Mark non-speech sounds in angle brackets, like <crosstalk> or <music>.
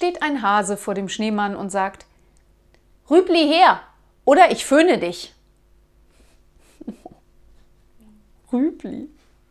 steht ein Hase vor dem Schneemann und sagt, Rübli her, oder ich föhne dich. <laughs> Rübli.